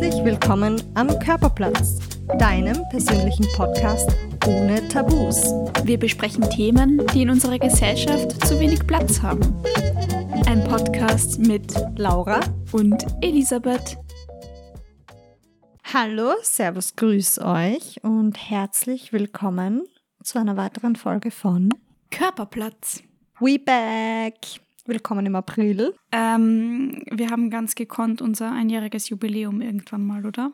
Herzlich willkommen am Körperplatz, deinem persönlichen Podcast ohne Tabus. Wir besprechen Themen, die in unserer Gesellschaft zu wenig Platz haben. Ein Podcast mit Laura und Elisabeth. Hallo, Servus, grüß euch und herzlich willkommen zu einer weiteren Folge von Körperplatz. We Back. Willkommen im April. Ähm, wir haben ganz gekonnt unser einjähriges Jubiläum irgendwann mal, oder?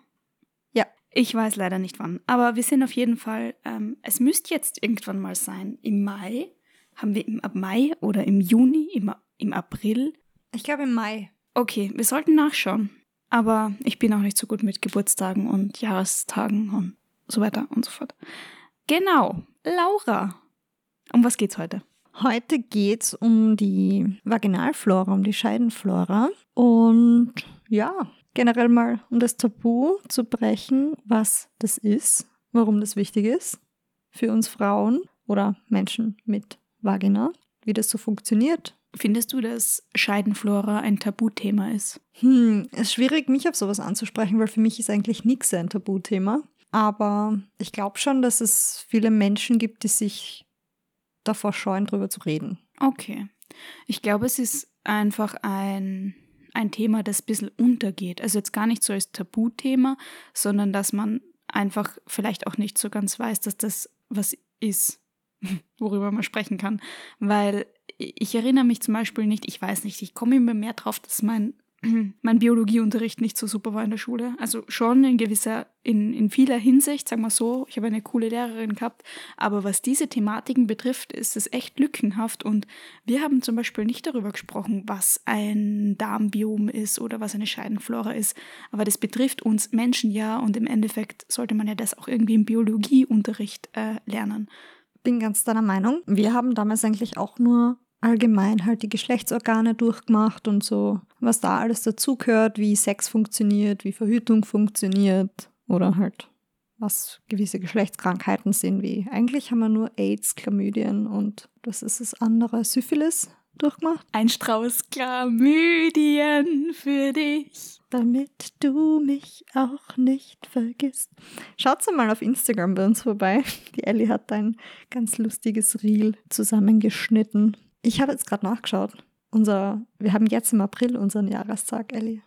Ja. Ich weiß leider nicht wann. Aber wir sind auf jeden Fall, ähm, es müsste jetzt irgendwann mal sein. Im Mai. Haben wir im Mai oder im Juni, im, im April? Ich glaube im Mai. Okay, wir sollten nachschauen. Aber ich bin auch nicht so gut mit Geburtstagen und Jahrestagen und so weiter und so fort. Genau, Laura. Um was geht's heute? Heute geht es um die Vaginalflora, um die Scheidenflora und ja, generell mal um das Tabu zu brechen, was das ist, warum das wichtig ist für uns Frauen oder Menschen mit Vagina, wie das so funktioniert. Findest du, dass Scheidenflora ein Tabuthema ist? Hm, es ist schwierig, mich auf sowas anzusprechen, weil für mich ist eigentlich nichts ein Tabuthema. Aber ich glaube schon, dass es viele Menschen gibt, die sich davor scheuen, drüber zu reden. Okay. Ich glaube, es ist einfach ein, ein Thema, das ein bisschen untergeht. Also jetzt gar nicht so als Tabuthema, sondern dass man einfach vielleicht auch nicht so ganz weiß, dass das was ist, worüber man sprechen kann. Weil ich erinnere mich zum Beispiel nicht, ich weiß nicht, ich komme immer mehr drauf, dass mein mein Biologieunterricht nicht so super war in der Schule. Also schon in gewisser, in, in vieler Hinsicht, sagen wir so. Ich habe eine coole Lehrerin gehabt. Aber was diese Thematiken betrifft, ist es echt lückenhaft. Und wir haben zum Beispiel nicht darüber gesprochen, was ein Darmbiom ist oder was eine Scheidenflora ist. Aber das betrifft uns Menschen ja. Und im Endeffekt sollte man ja das auch irgendwie im Biologieunterricht äh, lernen. Bin ganz deiner Meinung. Wir haben damals eigentlich auch nur allgemein halt die Geschlechtsorgane durchgemacht und so, was da alles dazugehört, wie Sex funktioniert, wie Verhütung funktioniert oder halt was gewisse Geschlechtskrankheiten sind, wie eigentlich haben wir nur AIDS, Chlamydien und das ist das andere, Syphilis durchgemacht. Ein Strauß Chlamydien für dich. Damit du mich auch nicht vergisst. Schaut mal auf Instagram bei uns vorbei. Die Ellie hat ein ganz lustiges Reel zusammengeschnitten ich habe jetzt gerade nachgeschaut. Unser, wir haben jetzt im April unseren Jahrestag, Ellie.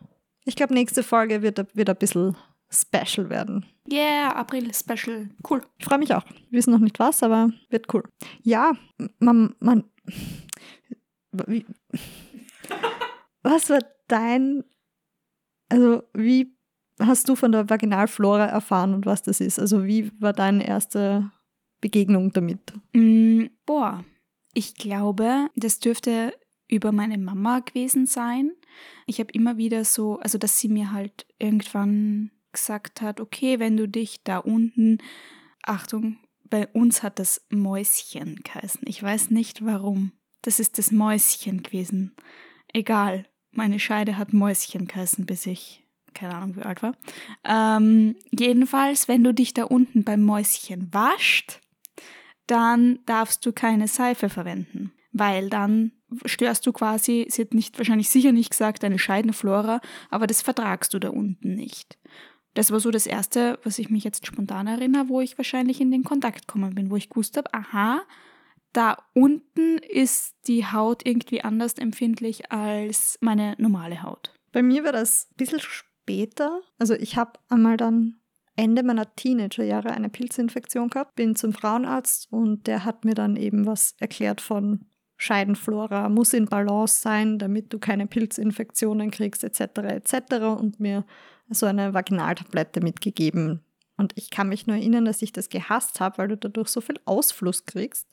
Ich glaube, nächste Folge wird, wird ein bisschen special werden. Yeah, April Special. Cool. Ich freue mich auch. Wir wissen noch nicht was, aber wird cool. Ja, man, man wie, was war dein, also wie hast du von der Vaginalflora erfahren und was das ist? Also wie war deine erste Begegnung damit? Mm, boah, ich glaube, das dürfte über meine Mama gewesen sein. Ich habe immer wieder so, also dass sie mir halt irgendwann gesagt hat, okay, wenn du dich da unten, Achtung, bei uns hat das Mäuschen geheißen. Ich weiß nicht warum. Das ist das Mäuschen gewesen. Egal, meine Scheide hat Mäuschen geheißen, bis ich keine Ahnung wie alt war. Ähm, jedenfalls, wenn du dich da unten beim Mäuschen wascht, dann darfst du keine Seife verwenden, weil dann störst du quasi, sie hat nicht wahrscheinlich sicher nicht gesagt, deine Scheidenflora, aber das vertragst du da unten nicht. Das war so das Erste, was ich mich jetzt spontan erinnere, wo ich wahrscheinlich in den Kontakt gekommen bin, wo ich gewusst habe, aha, da unten ist die Haut irgendwie anders empfindlich als meine normale Haut. Bei mir war das ein bisschen später. Also ich habe einmal dann Ende meiner Teenagerjahre eine Pilzinfektion gehabt, bin zum Frauenarzt und der hat mir dann eben was erklärt von Scheidenflora muss in Balance sein, damit du keine Pilzinfektionen kriegst, etc. etc. und mir so eine Vaginaltablette mitgegeben. Und ich kann mich nur erinnern, dass ich das gehasst habe, weil du dadurch so viel Ausfluss kriegst.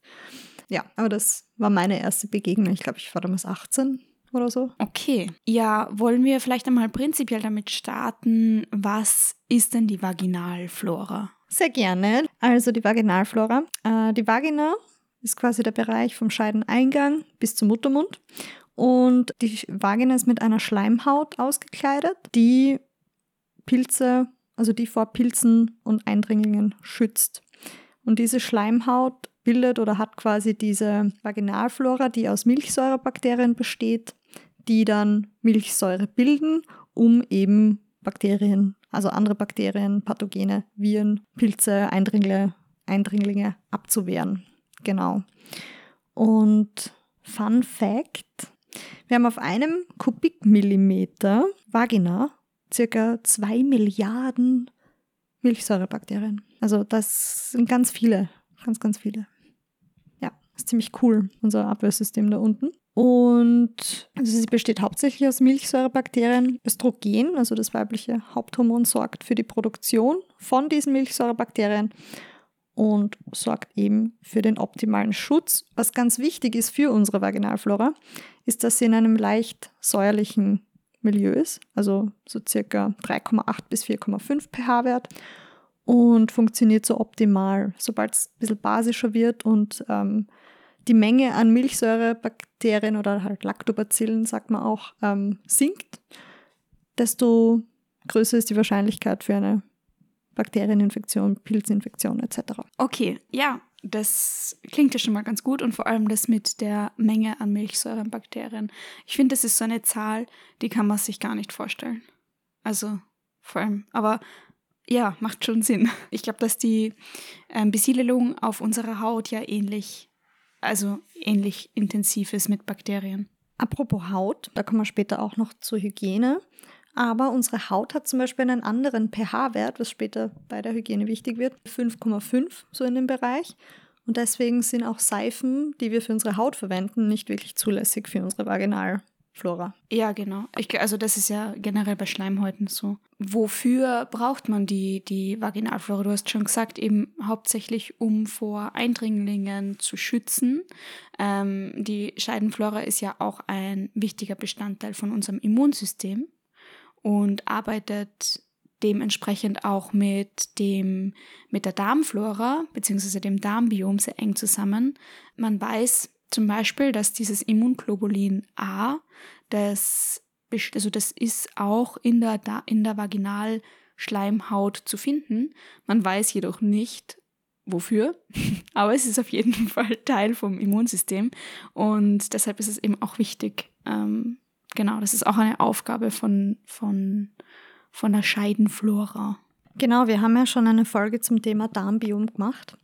Ja, aber das war meine erste Begegnung. Ich glaube, ich war damals 18 oder so. Okay. Ja, wollen wir vielleicht einmal prinzipiell damit starten, was ist denn die Vaginalflora? Sehr gerne. Also die Vaginalflora. Äh, die Vagina ist quasi der Bereich vom Scheideneingang bis zum Muttermund. Und die Vagina ist mit einer Schleimhaut ausgekleidet, die Pilze, also die vor Pilzen und Eindringlingen schützt. Und diese Schleimhaut bildet oder hat quasi diese Vaginalflora, die aus Milchsäurebakterien besteht, die dann Milchsäure bilden, um eben Bakterien also andere Bakterien, Pathogene, Viren, Pilze, Eindringlinge, Eindringlinge abzuwehren. Genau. Und Fun Fact: Wir haben auf einem Kubikmillimeter Vagina circa zwei Milliarden Milchsäurebakterien. Also das sind ganz viele, ganz, ganz viele. Ja, ist ziemlich cool, unser Abwehrsystem da unten. Und also sie besteht hauptsächlich aus Milchsäurebakterien. Östrogen, also das weibliche Haupthormon, sorgt für die Produktion von diesen Milchsäurebakterien und sorgt eben für den optimalen Schutz. Was ganz wichtig ist für unsere Vaginalflora, ist, dass sie in einem leicht säuerlichen Milieu ist, also so circa 3,8 bis 4,5 pH-Wert und funktioniert so optimal. Sobald es ein bisschen basischer wird und ähm, die Menge an Milchsäurebakterien oder halt Lactobacillen, sagt man auch, ähm, sinkt, desto größer ist die Wahrscheinlichkeit für eine Bakterieninfektion, Pilzinfektion etc. Okay, ja, das klingt ja schon mal ganz gut und vor allem das mit der Menge an Milchsäurenbakterien. Ich finde, das ist so eine Zahl, die kann man sich gar nicht vorstellen. Also vor allem, aber ja, macht schon Sinn. Ich glaube, dass die ähm, Besiedelung auf unserer Haut ja ähnlich also ähnlich intensiv ist mit Bakterien. Apropos Haut, da kommen wir später auch noch zur Hygiene. Aber unsere Haut hat zum Beispiel einen anderen pH-Wert, was später bei der Hygiene wichtig wird, 5,5 so in dem Bereich. Und deswegen sind auch Seifen, die wir für unsere Haut verwenden, nicht wirklich zulässig für unsere Vaginal. Flora. Ja, genau. Ich, also das ist ja generell bei Schleimhäuten so. Wofür braucht man die, die Vaginalflora? Du hast schon gesagt, eben hauptsächlich um vor Eindringlingen zu schützen. Ähm, die Scheidenflora ist ja auch ein wichtiger Bestandteil von unserem Immunsystem und arbeitet dementsprechend auch mit dem mit der Darmflora bzw. dem Darmbiom sehr eng zusammen. Man weiß, zum Beispiel, dass dieses Immunglobulin A, das, also das ist auch in der, in der Vaginalschleimhaut zu finden. Man weiß jedoch nicht, wofür, aber es ist auf jeden Fall Teil vom Immunsystem und deshalb ist es eben auch wichtig. Ähm, genau, das ist auch eine Aufgabe von, von, von der Scheidenflora. Genau, wir haben ja schon eine Folge zum Thema Darmbiom gemacht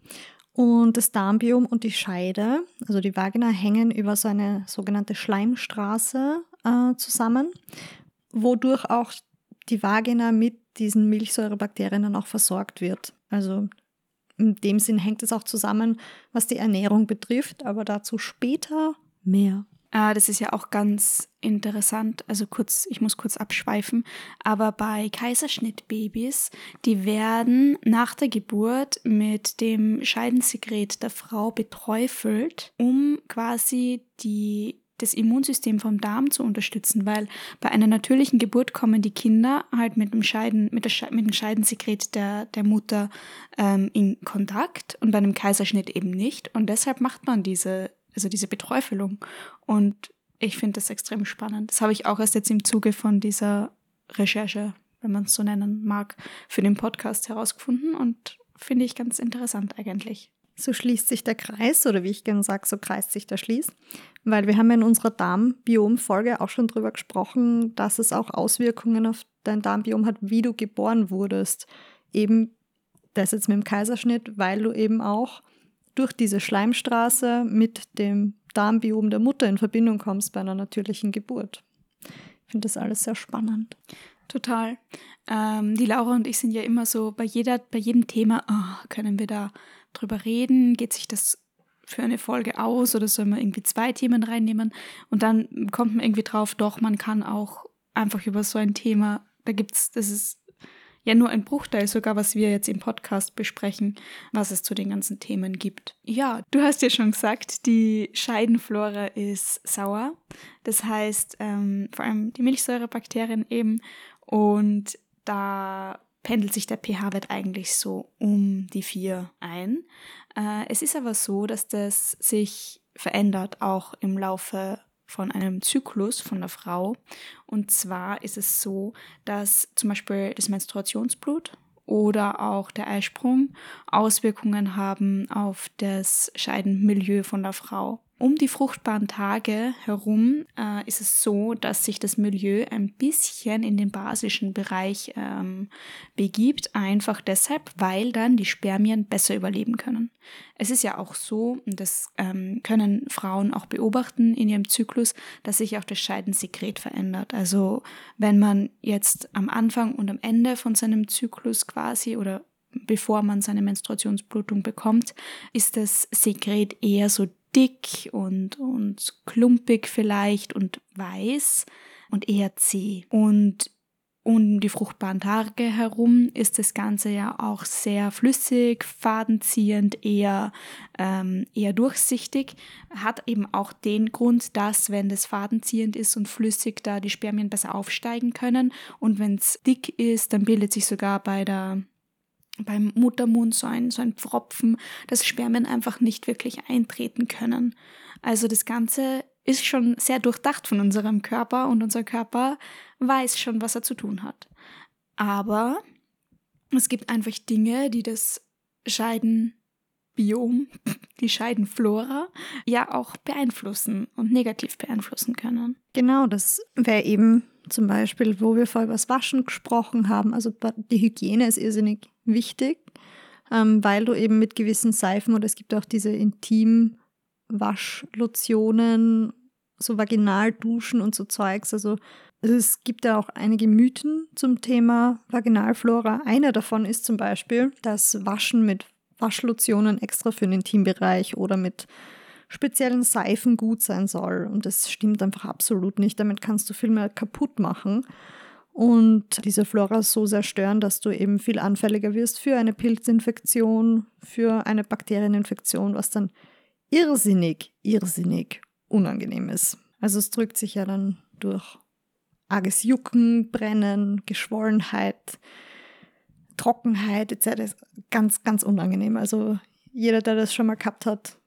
und das Darmbiom und die Scheide, also die Vagina, hängen über so eine sogenannte Schleimstraße äh, zusammen, wodurch auch die Vagina mit diesen Milchsäurebakterien dann auch versorgt wird. Also in dem Sinn hängt es auch zusammen, was die Ernährung betrifft, aber dazu später mehr. Ah, das ist ja auch ganz interessant. Also kurz, ich muss kurz abschweifen. Aber bei Kaiserschnittbabys, die werden nach der Geburt mit dem Scheidensekret der Frau beträufelt, um quasi die das Immunsystem vom Darm zu unterstützen, weil bei einer natürlichen Geburt kommen die Kinder halt mit dem, Scheiden, mit der, mit dem Scheidensekret der, der Mutter ähm, in Kontakt und bei einem Kaiserschnitt eben nicht. Und deshalb macht man diese also diese Beträufelung. Und ich finde das extrem spannend. Das habe ich auch erst jetzt im Zuge von dieser Recherche, wenn man es so nennen mag, für den Podcast herausgefunden und finde ich ganz interessant eigentlich. So schließt sich der Kreis, oder wie ich gerne sage, so kreist sich der Schließ. Weil wir haben in unserer Darmbiom-Folge auch schon darüber gesprochen, dass es auch Auswirkungen auf dein Darmbiom hat, wie du geboren wurdest. Eben das jetzt mit dem Kaiserschnitt, weil du eben auch durch diese Schleimstraße mit dem Darmbiom der Mutter in Verbindung kommst bei einer natürlichen Geburt. Ich finde das alles sehr spannend. Total. Ähm, die Laura und ich sind ja immer so bei jeder, bei jedem Thema, oh, können wir da drüber reden? Geht sich das für eine Folge aus oder soll man irgendwie zwei Themen reinnehmen? Und dann kommt man irgendwie drauf, doch, man kann auch einfach über so ein Thema, da gibt's, das ist ja nur ein Bruchteil sogar, was wir jetzt im Podcast besprechen, was es zu den ganzen Themen gibt. Ja, du hast ja schon gesagt, die Scheidenflora ist sauer. Das heißt, ähm, vor allem die Milchsäurebakterien eben. Und da pendelt sich der pH-Wert eigentlich so um die 4 ein. Äh, es ist aber so, dass das sich verändert auch im Laufe von einem Zyklus von der Frau. Und zwar ist es so, dass zum Beispiel das Menstruationsblut oder auch der Eisprung Auswirkungen haben auf das Scheidenmilieu von der Frau. Um die fruchtbaren Tage herum äh, ist es so, dass sich das Milieu ein bisschen in den basischen Bereich ähm, begibt, einfach deshalb, weil dann die Spermien besser überleben können. Es ist ja auch so, und das ähm, können Frauen auch beobachten in ihrem Zyklus, dass sich auch das Scheidensekret verändert. Also wenn man jetzt am Anfang und am Ende von seinem Zyklus quasi oder bevor man seine Menstruationsblutung bekommt, ist das Sekret eher so dick und, und klumpig vielleicht und weiß und eher zäh. Und um die fruchtbaren Tage herum ist das Ganze ja auch sehr flüssig, fadenziehend, eher, ähm, eher durchsichtig. Hat eben auch den Grund, dass, wenn das fadenziehend ist und flüssig, da die Spermien besser aufsteigen können. Und wenn es dick ist, dann bildet sich sogar bei der beim Muttermund so ein, so ein Pfropfen, dass Spermien einfach nicht wirklich eintreten können. Also das Ganze ist schon sehr durchdacht von unserem Körper und unser Körper weiß schon, was er zu tun hat. Aber es gibt einfach Dinge, die das Scheidenbiom, die Scheidenflora, ja auch beeinflussen und negativ beeinflussen können. Genau, das wäre eben zum Beispiel, wo wir vorher über das Waschen gesprochen haben. Also die Hygiene ist irrsinnig wichtig, ähm, weil du eben mit gewissen Seifen oder es gibt auch diese Intimwaschlotionen, so Vaginalduschen und so Zeugs. Also, also es gibt ja auch einige Mythen zum Thema Vaginalflora. Einer davon ist zum Beispiel, dass Waschen mit Waschlotionen extra für den Intimbereich oder mit speziellen Seifen gut sein soll. Und das stimmt einfach absolut nicht. Damit kannst du viel mehr kaputt machen und diese Flora so sehr stören, dass du eben viel anfälliger wirst für eine Pilzinfektion, für eine Bakterieninfektion, was dann irrsinnig, irrsinnig unangenehm ist. Also es drückt sich ja dann durch arges Jucken, Brennen, Geschwollenheit, Trockenheit etc. Ganz, ganz unangenehm. Also jeder, der das schon mal gehabt hat,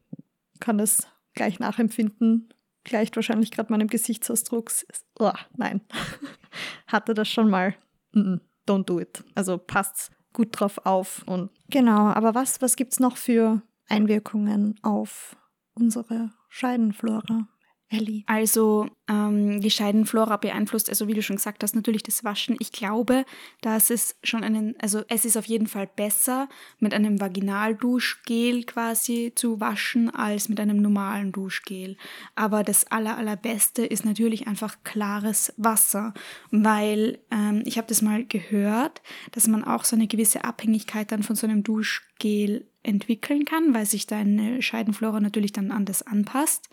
kann das gleich nachempfinden. Gleicht wahrscheinlich gerade meinem Gesichtsausdruck. Oh, nein. Hatte das schon mal. don't do it. Also passt gut drauf auf. Und genau, aber was, was gibt es noch für Einwirkungen auf unsere Scheidenflora? Ellie. Also ähm, die Scheidenflora beeinflusst, also wie du schon gesagt hast, natürlich das Waschen. Ich glaube, dass es schon einen, also es ist auf jeden Fall besser, mit einem Vaginalduschgel quasi zu waschen, als mit einem normalen Duschgel. Aber das aller, allerbeste ist natürlich einfach klares Wasser, weil ähm, ich habe das mal gehört, dass man auch so eine gewisse Abhängigkeit dann von so einem Duschgel entwickeln kann, weil sich deine Scheidenflora natürlich dann anders anpasst.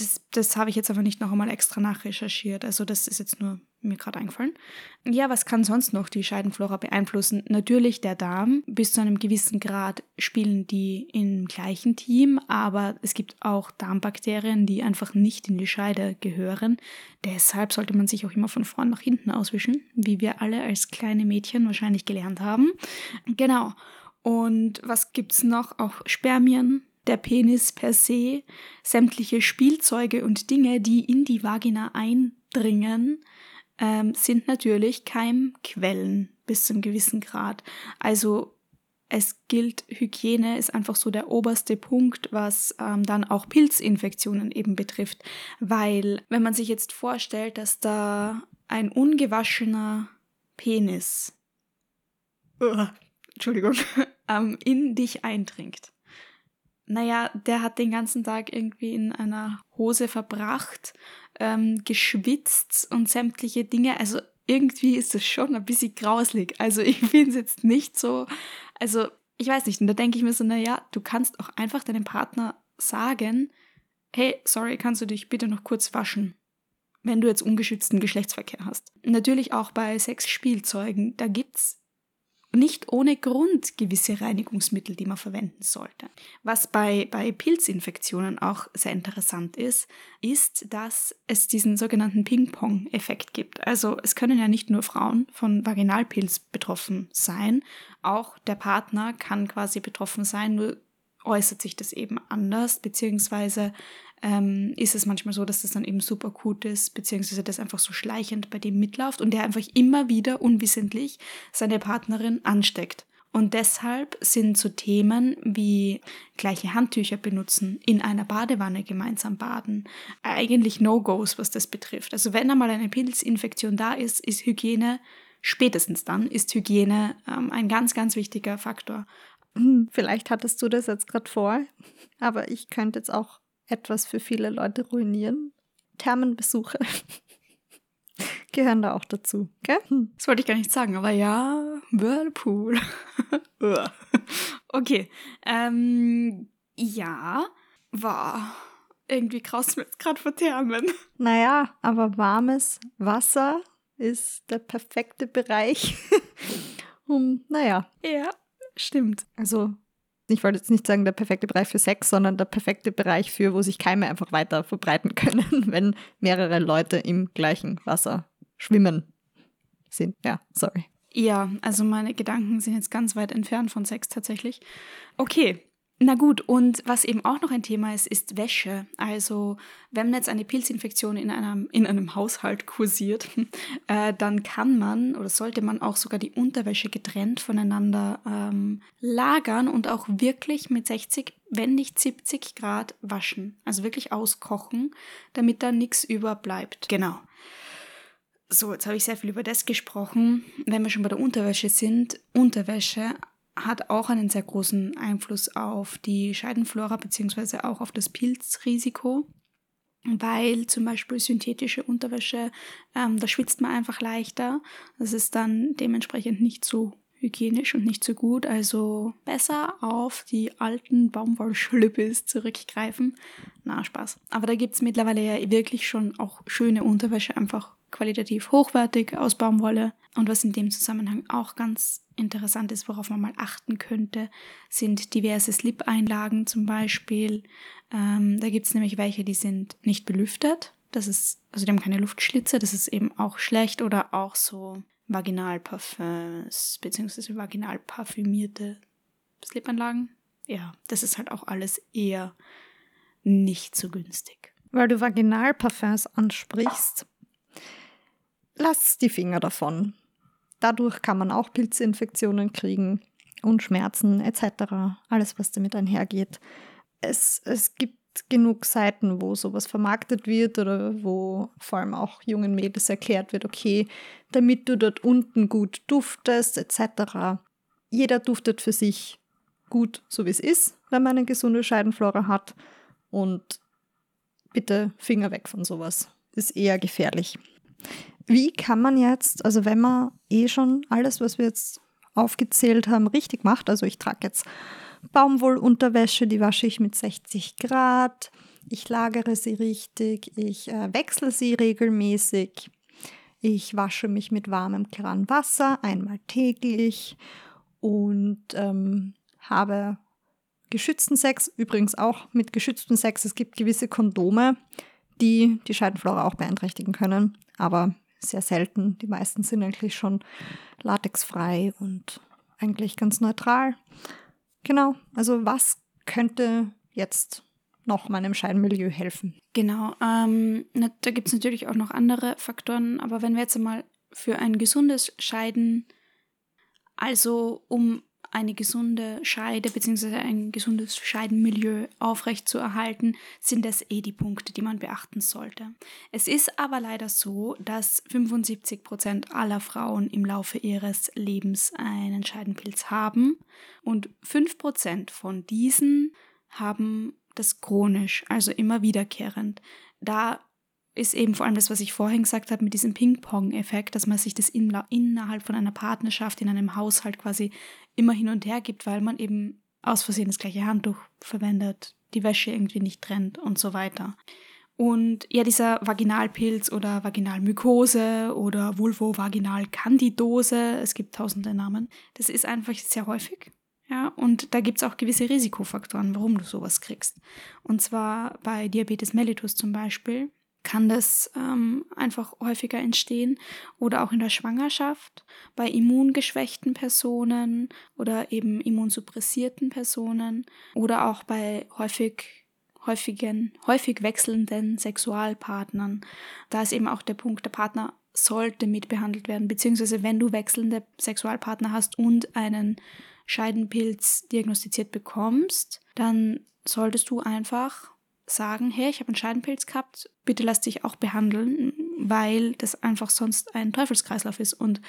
Das, das habe ich jetzt aber nicht noch einmal extra nachrecherchiert. Also das ist jetzt nur mir gerade eingefallen. Ja, was kann sonst noch die Scheidenflora beeinflussen? Natürlich der Darm. Bis zu einem gewissen Grad spielen die im gleichen Team, aber es gibt auch Darmbakterien, die einfach nicht in die Scheide gehören. Deshalb sollte man sich auch immer von vorn nach hinten auswischen, wie wir alle als kleine Mädchen wahrscheinlich gelernt haben. Genau. Und was gibt's noch? Auch Spermien, der Penis per se, sämtliche Spielzeuge und Dinge, die in die Vagina eindringen, ähm, sind natürlich Keimquellen bis zu einem gewissen Grad. Also es gilt, Hygiene ist einfach so der oberste Punkt, was ähm, dann auch Pilzinfektionen eben betrifft. Weil wenn man sich jetzt vorstellt, dass da ein ungewaschener Penis, uh, Entschuldigung, ähm, in dich eindringt, naja, der hat den ganzen Tag irgendwie in einer Hose verbracht, ähm, geschwitzt und sämtliche Dinge. Also irgendwie ist das schon ein bisschen grauslig. Also ich finde es jetzt nicht so, also ich weiß nicht, und da denke ich mir so, naja, du kannst auch einfach deinem Partner sagen, hey, sorry, kannst du dich bitte noch kurz waschen, wenn du jetzt ungeschützten Geschlechtsverkehr hast. Natürlich auch bei Sexspielzeugen, da gibt's nicht ohne Grund gewisse Reinigungsmittel, die man verwenden sollte. Was bei, bei Pilzinfektionen auch sehr interessant ist, ist, dass es diesen sogenannten Ping-Pong-Effekt gibt. Also es können ja nicht nur Frauen von Vaginalpilz betroffen sein, auch der Partner kann quasi betroffen sein, nur äußert sich das eben anders, beziehungsweise ähm, ist es manchmal so, dass das dann eben super akut ist, beziehungsweise das einfach so schleichend bei dem mitläuft und der einfach immer wieder unwissentlich seine Partnerin ansteckt. Und deshalb sind so Themen wie gleiche Handtücher benutzen, in einer Badewanne gemeinsam baden, eigentlich No-Gos, was das betrifft. Also wenn einmal eine Pilzinfektion da ist, ist Hygiene, spätestens dann, ist Hygiene ähm, ein ganz, ganz wichtiger Faktor. Hm, vielleicht hattest du das jetzt gerade vor, aber ich könnte jetzt auch etwas für viele Leute ruinieren. Thermenbesuche gehören da auch dazu, gell? Hm. Das wollte ich gar nicht sagen, aber ja, Whirlpool. okay. Ähm, ja, war irgendwie krass mit gerade vor Thermen. Naja, aber warmes Wasser ist der perfekte Bereich, um, naja. Ja, stimmt. Also ich wollte jetzt nicht sagen der perfekte Bereich für Sex, sondern der perfekte Bereich für, wo sich Keime einfach weiter verbreiten können, wenn mehrere Leute im gleichen Wasser schwimmen sind. Ja, sorry. Ja, also meine Gedanken sind jetzt ganz weit entfernt von Sex tatsächlich. Okay, na gut, und was eben auch noch ein Thema ist, ist Wäsche. Also wenn jetzt eine Pilzinfektion in einem, in einem Haushalt kursiert, äh, dann kann man oder sollte man auch sogar die Unterwäsche getrennt voneinander ähm, lagern und auch wirklich mit 60, wenn nicht 70 Grad waschen. Also wirklich auskochen, damit da nichts überbleibt. Genau. So, jetzt habe ich sehr viel über das gesprochen. Wenn wir schon bei der Unterwäsche sind, Unterwäsche hat auch einen sehr großen Einfluss auf die Scheidenflora beziehungsweise auch auf das Pilzrisiko, weil zum Beispiel synthetische Unterwäsche, ähm, da schwitzt man einfach leichter. Das ist dann dementsprechend nicht so hygienisch und nicht so gut. Also besser auf die alten Baumwollschlüppis zurückgreifen. Na, Spaß. Aber da gibt es mittlerweile ja wirklich schon auch schöne Unterwäsche, einfach qualitativ hochwertig aus Baumwolle. Und was in dem Zusammenhang auch ganz interessant ist, worauf man mal achten könnte, sind diverse Slip-Einlagen zum Beispiel. Ähm, da gibt es nämlich welche, die sind nicht belüftet. Das ist, also die haben keine Luftschlitze, das ist eben auch schlecht. Oder auch so Vaginalparfums beziehungsweise vaginal parfümierte Slip-Einlagen. Ja, das ist halt auch alles eher nicht so günstig. Weil du Vaginalparfums ansprichst, lass die Finger davon. Dadurch kann man auch Pilzinfektionen kriegen und Schmerzen etc. Alles, was damit einhergeht. Es, es gibt genug Seiten, wo sowas vermarktet wird oder wo vor allem auch jungen Mädels erklärt wird, okay, damit du dort unten gut duftest etc. Jeder duftet für sich gut, so wie es ist, wenn man eine gesunde Scheidenflora hat. Und bitte Finger weg von sowas. Ist eher gefährlich. Wie kann man jetzt, also wenn man eh schon alles, was wir jetzt aufgezählt haben, richtig macht, also ich trage jetzt Baumwollunterwäsche, die wasche ich mit 60 Grad, ich lagere sie richtig, ich äh, wechsle sie regelmäßig, ich wasche mich mit warmem klaren Wasser einmal täglich und ähm, habe geschützten Sex, übrigens auch mit geschütztem Sex. Es gibt gewisse Kondome, die die Scheidenflora auch beeinträchtigen können, aber sehr selten. Die meisten sind eigentlich schon latexfrei und eigentlich ganz neutral. Genau, also was könnte jetzt noch meinem Scheidenmilieu helfen? Genau, ähm, da gibt es natürlich auch noch andere Faktoren, aber wenn wir jetzt einmal für ein gesundes Scheiden, also um eine gesunde Scheide bzw. ein gesundes Scheidenmilieu aufrechtzuerhalten, sind das eh die Punkte, die man beachten sollte. Es ist aber leider so, dass 75 Prozent aller Frauen im Laufe ihres Lebens einen Scheidenpilz haben und 5 Prozent von diesen haben das chronisch, also immer wiederkehrend. Da ist eben vor allem das, was ich vorhin gesagt habe, mit diesem Ping-Pong-Effekt, dass man sich das innerhalb von einer Partnerschaft, in einem Haushalt quasi immer hin und her gibt, weil man eben aus Versehen das gleiche Handtuch verwendet, die Wäsche irgendwie nicht trennt und so weiter. Und ja, dieser Vaginalpilz oder Vaginalmykose oder Vulvovaginalkandidose, es gibt tausende Namen, das ist einfach sehr häufig. Ja, und da gibt es auch gewisse Risikofaktoren, warum du sowas kriegst. Und zwar bei Diabetes mellitus zum Beispiel kann das ähm, einfach häufiger entstehen oder auch in der Schwangerschaft bei immungeschwächten Personen oder eben immunsuppressierten Personen oder auch bei häufig häufigen, häufig wechselnden Sexualpartnern. Da ist eben auch der Punkt, der Partner sollte mitbehandelt werden, beziehungsweise wenn du wechselnde Sexualpartner hast und einen Scheidenpilz diagnostiziert bekommst, dann solltest du einfach sagen, hey, ich habe einen Scheidenpilz gehabt, bitte lass dich auch behandeln, weil das einfach sonst ein Teufelskreislauf ist und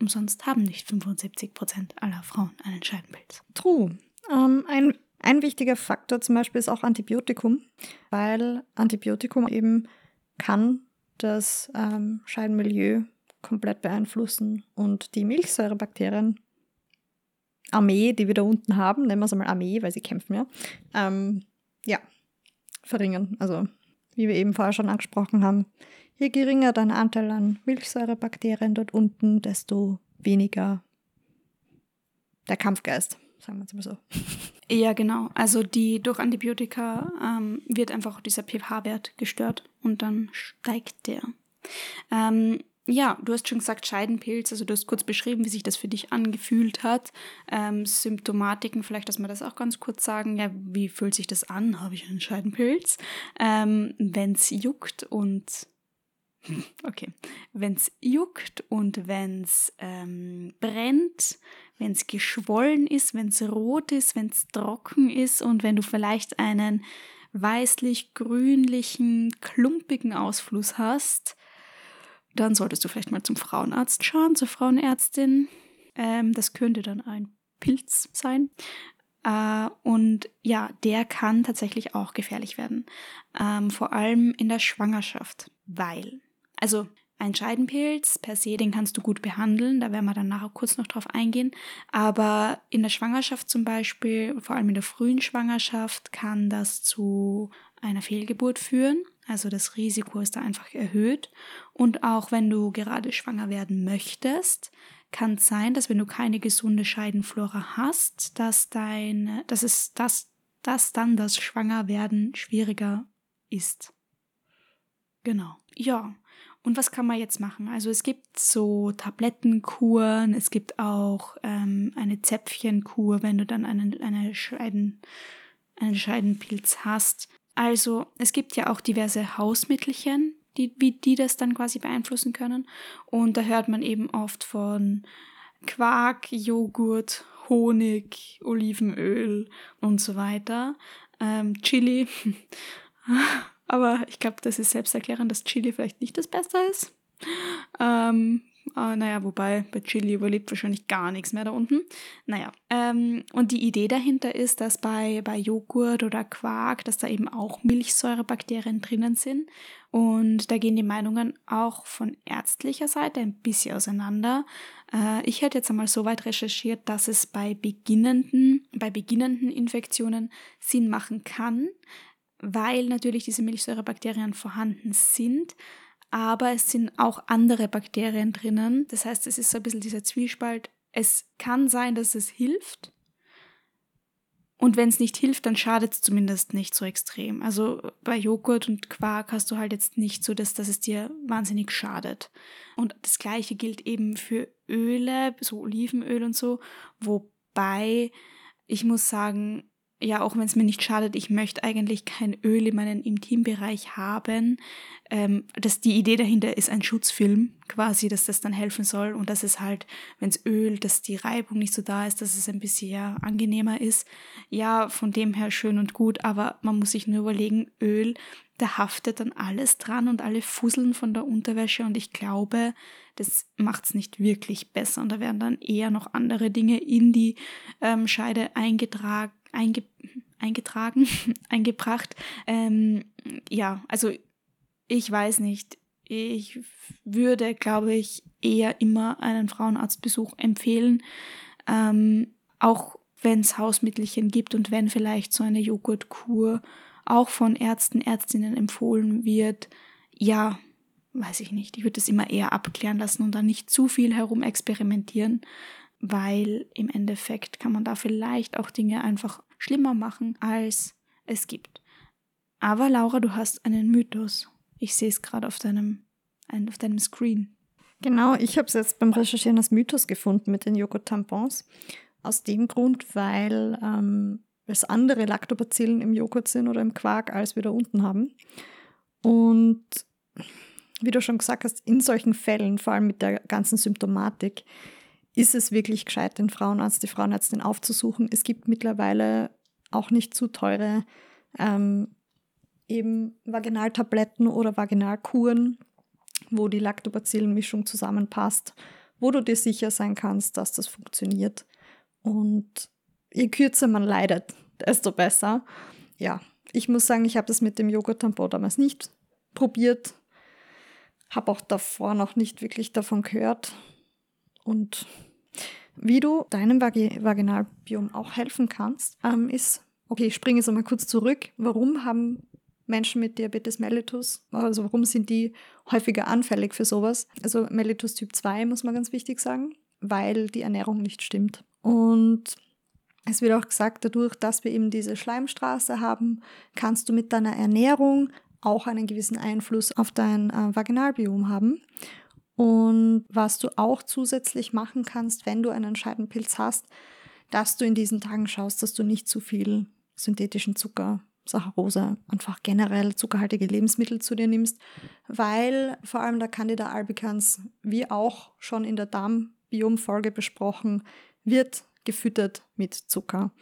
umsonst haben nicht 75 Prozent aller Frauen einen Scheidenpilz. True. Ähm, ein, ein wichtiger Faktor zum Beispiel ist auch Antibiotikum, weil Antibiotikum eben kann das ähm, Scheidenmilieu komplett beeinflussen und die Milchsäurebakterien Armee, die wir da unten haben, nennen wir es einmal Armee, weil sie kämpfen ja, ähm, ja, verringern. Also, wie wir eben vorher schon angesprochen haben, je geringer dein Anteil an Milchsäurebakterien dort unten, desto weniger der Kampfgeist, sagen wir es mal so. Ja, genau. Also die durch Antibiotika ähm, wird einfach dieser pH-Wert gestört und dann steigt der. Ähm, ja, du hast schon gesagt Scheidenpilz, also du hast kurz beschrieben, wie sich das für dich angefühlt hat. Ähm, Symptomatiken, vielleicht, dass wir das auch ganz kurz sagen. Ja, wie fühlt sich das an? Habe ich einen Scheidenpilz? Ähm, wenn es juckt und okay, wenn es juckt und wenn es ähm, brennt, wenn es geschwollen ist, wenn es rot ist, wenn es trocken ist und wenn du vielleicht einen weißlich-grünlichen, klumpigen Ausfluss hast, dann solltest du vielleicht mal zum Frauenarzt schauen, zur Frauenärztin. Ähm, das könnte dann ein Pilz sein. Äh, und ja, der kann tatsächlich auch gefährlich werden. Ähm, vor allem in der Schwangerschaft, weil, also ein Scheidenpilz per se, den kannst du gut behandeln, da werden wir dann nachher kurz noch drauf eingehen. Aber in der Schwangerschaft zum Beispiel, vor allem in der frühen Schwangerschaft, kann das zu einer Fehlgeburt führen. Also das Risiko ist da einfach erhöht. Und auch wenn du gerade schwanger werden möchtest, kann es sein, dass wenn du keine gesunde Scheidenflora hast, dass dein, dass es, dass, dass dann das Schwangerwerden schwieriger ist. Genau. Ja. Und was kann man jetzt machen? Also es gibt so Tablettenkuren, es gibt auch ähm, eine Zäpfchenkur, wenn du dann einen, eine Scheiden, einen Scheidenpilz hast. Also es gibt ja auch diverse Hausmittelchen, die, wie die das dann quasi beeinflussen können. Und da hört man eben oft von Quark, Joghurt, Honig, Olivenöl und so weiter. Ähm, Chili. Aber ich glaube, das ist selbsterklärend, dass Chili vielleicht nicht das Beste ist. Ähm, äh, naja, wobei bei Chili überlebt wahrscheinlich gar nichts mehr da unten. Naja, ähm, und die Idee dahinter ist, dass bei, bei Joghurt oder Quark, dass da eben auch Milchsäurebakterien drinnen sind. Und da gehen die Meinungen auch von ärztlicher Seite ein bisschen auseinander. Äh, ich hätte jetzt einmal so weit recherchiert, dass es bei beginnenden, bei beginnenden Infektionen Sinn machen kann, weil natürlich diese Milchsäurebakterien vorhanden sind aber es sind auch andere Bakterien drinnen. Das heißt, es ist so ein bisschen dieser Zwiespalt. Es kann sein, dass es hilft. Und wenn es nicht hilft, dann schadet es zumindest nicht so extrem. Also bei Joghurt und Quark hast du halt jetzt nicht so, dass, dass es dir wahnsinnig schadet. Und das gleiche gilt eben für Öle, so Olivenöl und so. Wobei ich muss sagen, ja, auch wenn es mir nicht schadet, ich möchte eigentlich kein Öl in meinem Intimbereich haben. Ähm, dass die Idee dahinter ist ein Schutzfilm, quasi, dass das dann helfen soll und dass es halt, wenn es Öl, dass die Reibung nicht so da ist, dass es ein bisschen ja, angenehmer ist. Ja, von dem her schön und gut, aber man muss sich nur überlegen, Öl, da haftet dann alles dran und alle Fusseln von der Unterwäsche und ich glaube, das macht es nicht wirklich besser und da werden dann eher noch andere Dinge in die ähm, Scheide eingetragen einge eingetragen, eingebracht. Ähm, ja, also ich weiß nicht. Ich würde, glaube ich, eher immer einen Frauenarztbesuch empfehlen. Ähm, auch wenn es Hausmittelchen gibt und wenn vielleicht so eine Joghurtkur auch von Ärzten, Ärztinnen empfohlen wird, ja, weiß ich nicht. Ich würde es immer eher abklären lassen und dann nicht zu viel herum experimentieren, weil im Endeffekt kann man da vielleicht auch Dinge einfach schlimmer machen, als es gibt. Aber Laura, du hast einen Mythos. Ich sehe es gerade auf deinem, auf deinem Screen. Genau, ich habe es jetzt beim Recherchieren als Mythos gefunden mit den Joghurt-Tampons. Aus dem Grund, weil ähm, es andere Lactobacillen im Joghurt sind oder im Quark, als wir da unten haben. Und wie du schon gesagt hast, in solchen Fällen, vor allem mit der ganzen Symptomatik, ist es wirklich gescheit, den Frauenarzt, die Frauenärztin aufzusuchen. Es gibt mittlerweile auch nicht zu teure ähm, eben Vaginaltabletten oder Vaginalkuren, wo die Lactobacillenmischung zusammenpasst, wo du dir sicher sein kannst, dass das funktioniert. Und je kürzer man leidet, desto besser. Ja, ich muss sagen, ich habe das mit dem Joghurt-Tampon damals nicht probiert. Habe auch davor noch nicht wirklich davon gehört. Und wie du deinem Vag Vaginalbiom auch helfen kannst, ähm, ist, okay, ich springe jetzt einmal kurz zurück. Warum haben Menschen mit Diabetes mellitus, also warum sind die häufiger anfällig für sowas? Also Mellitus Typ 2 muss man ganz wichtig sagen, weil die Ernährung nicht stimmt. Und es wird auch gesagt, dadurch, dass wir eben diese Schleimstraße haben, kannst du mit deiner Ernährung auch einen gewissen Einfluss auf dein äh, Vaginalbiom haben. Und was du auch zusätzlich machen kannst, wenn du einen Scheidenpilz hast, dass du in diesen Tagen schaust, dass du nicht zu viel synthetischen Zucker, Saccharose, einfach generell zuckerhaltige Lebensmittel zu dir nimmst, weil vor allem der Candida albicans, wie auch schon in der Darmbiom-Folge besprochen, wird gefüttert mit Zucker.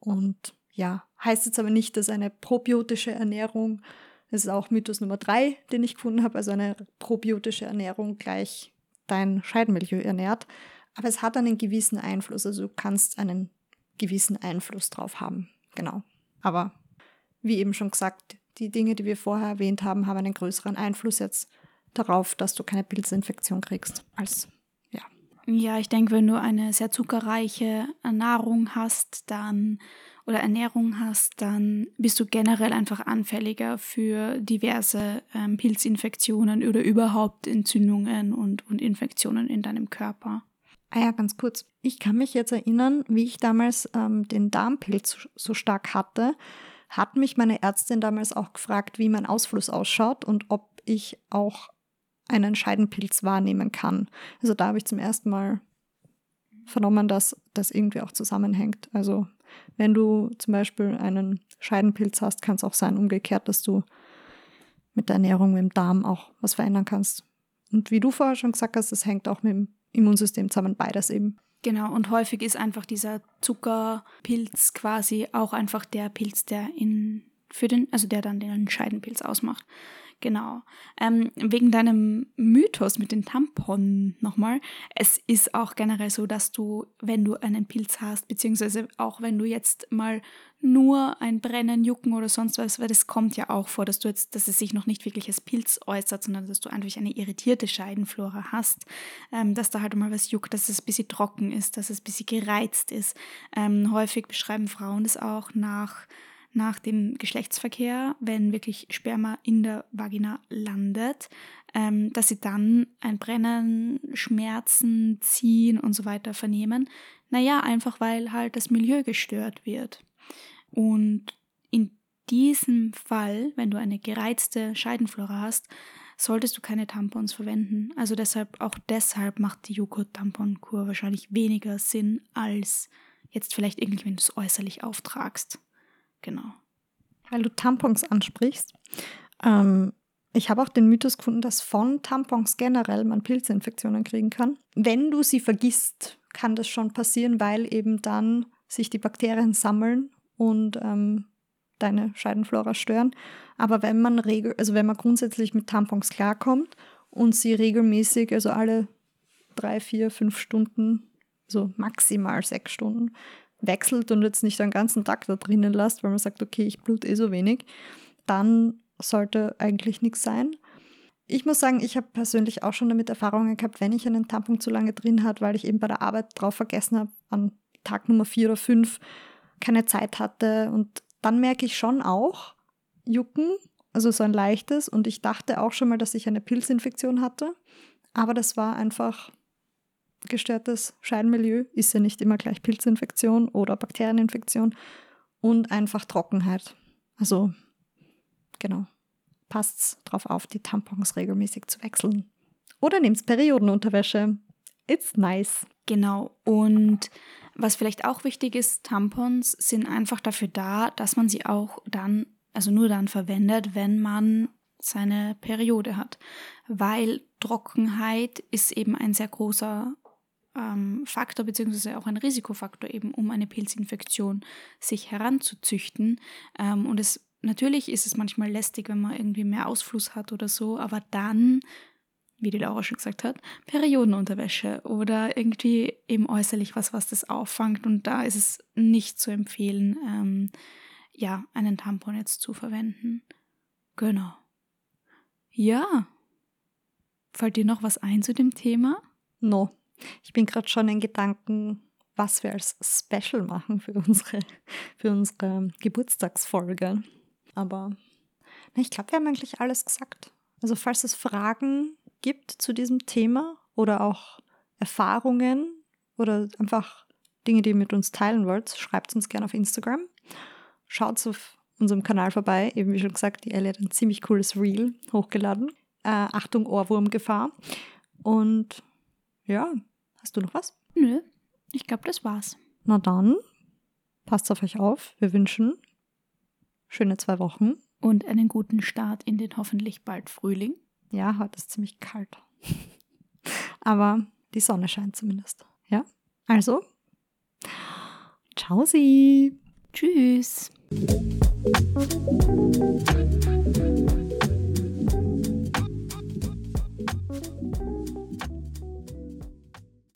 Und ja, heißt jetzt aber nicht, dass eine probiotische Ernährung, das ist auch Mythos Nummer drei, den ich gefunden habe, also eine probiotische Ernährung gleich dein Scheidenmilieu ernährt. Aber es hat einen gewissen Einfluss, also du kannst einen gewissen Einfluss drauf haben. Genau. Aber wie eben schon gesagt, die Dinge, die wir vorher erwähnt haben, haben einen größeren Einfluss jetzt darauf, dass du keine Pilzinfektion kriegst, als ja, ich denke, wenn du eine sehr zuckerreiche Nahrung hast, dann oder Ernährung hast, dann bist du generell einfach anfälliger für diverse ähm, Pilzinfektionen oder überhaupt Entzündungen und, und Infektionen in deinem Körper. Ah ja, ganz kurz. Ich kann mich jetzt erinnern, wie ich damals ähm, den Darmpilz so stark hatte, hat mich meine Ärztin damals auch gefragt, wie mein Ausfluss ausschaut und ob ich auch einen Scheidenpilz wahrnehmen kann. Also da habe ich zum ersten Mal vernommen, dass das irgendwie auch zusammenhängt. Also wenn du zum Beispiel einen Scheidenpilz hast, kann es auch sein, umgekehrt, dass du mit der Ernährung, mit dem Darm auch was verändern kannst. Und wie du vorher schon gesagt hast, das hängt auch mit dem Immunsystem zusammen, beides eben. Genau, und häufig ist einfach dieser Zuckerpilz quasi auch einfach der Pilz, der in für den, also der dann den Scheidenpilz ausmacht. Genau. Ähm, wegen deinem Mythos mit den Tampon nochmal. Es ist auch generell so, dass du, wenn du einen Pilz hast, beziehungsweise auch wenn du jetzt mal nur ein Brennen, Jucken oder sonst was, weil das kommt ja auch vor, dass du jetzt, dass es sich noch nicht wirklich als Pilz äußert, sondern dass du einfach eine irritierte Scheidenflora hast, ähm, dass da halt mal was juckt, dass es ein bisschen trocken ist, dass es ein bisschen gereizt ist. Ähm, häufig beschreiben Frauen das auch nach nach dem Geschlechtsverkehr, wenn wirklich Sperma in der Vagina landet, ähm, dass sie dann ein Brennen, Schmerzen, Ziehen und so weiter vernehmen. Naja, einfach weil halt das Milieu gestört wird. Und in diesem Fall, wenn du eine gereizte Scheidenflora hast, solltest du keine Tampons verwenden. Also deshalb, auch deshalb macht die Joghurt-Tamponkur wahrscheinlich weniger Sinn als jetzt vielleicht irgendwie, wenn du es äußerlich auftragst. Genau. Weil du Tampons ansprichst. Ähm, ich habe auch den Mythos gefunden, dass von Tampons generell man Pilzinfektionen kriegen kann. Wenn du sie vergisst, kann das schon passieren, weil eben dann sich die Bakterien sammeln und ähm, deine Scheidenflora stören. Aber wenn man regel, also wenn man grundsätzlich mit Tampons klarkommt und sie regelmäßig, also alle drei, vier, fünf Stunden, so maximal sechs Stunden, wechselt und jetzt nicht den ganzen Tag da drinnen lasst, weil man sagt, okay, ich blute eh so wenig, dann sollte eigentlich nichts sein. Ich muss sagen, ich habe persönlich auch schon damit Erfahrungen gehabt, wenn ich einen Tampon zu lange drin hatte, weil ich eben bei der Arbeit drauf vergessen habe, an Tag Nummer vier oder fünf keine Zeit hatte. Und dann merke ich schon auch Jucken, also so ein leichtes. Und ich dachte auch schon mal, dass ich eine Pilzinfektion hatte. Aber das war einfach gestörtes Scheidenmilieu ist ja nicht immer gleich Pilzinfektion oder Bakterieninfektion und einfach Trockenheit. Also genau, passt drauf auf, die Tampons regelmäßig zu wechseln. Oder nehmt Periodenunterwäsche. It's nice. Genau. Und was vielleicht auch wichtig ist, Tampons sind einfach dafür da, dass man sie auch dann, also nur dann verwendet, wenn man seine Periode hat. Weil Trockenheit ist eben ein sehr großer ähm, Faktor beziehungsweise auch ein Risikofaktor eben, um eine Pilzinfektion sich heranzuzüchten. Ähm, und es natürlich ist es manchmal lästig, wenn man irgendwie mehr Ausfluss hat oder so, aber dann, wie die Laura schon gesagt hat, Periodenunterwäsche oder irgendwie eben äußerlich was, was das auffangt. Und da ist es nicht zu empfehlen, ähm, ja, einen Tampon jetzt zu verwenden. Genau. Ja. Fällt dir noch was ein zu dem Thema? No. Ich bin gerade schon in Gedanken, was wir als Special machen für unsere, für unsere Geburtstagsfolge. Aber na, ich glaube, wir haben eigentlich alles gesagt. Also falls es Fragen gibt zu diesem Thema oder auch Erfahrungen oder einfach Dinge, die ihr mit uns teilen wollt, schreibt uns gerne auf Instagram. Schaut auf unserem Kanal vorbei. Eben wie schon gesagt, die Ellie hat ein ziemlich cooles Reel hochgeladen. Äh, Achtung, Ohrwurmgefahr. Und ja, hast du noch was? Nö, ich glaube, das war's. Na dann, passt auf euch auf. Wir wünschen schöne zwei Wochen. Und einen guten Start in den hoffentlich bald Frühling. Ja, heute ist ziemlich kalt. Aber die Sonne scheint zumindest. Ja, also, ciao sie. Tschüss.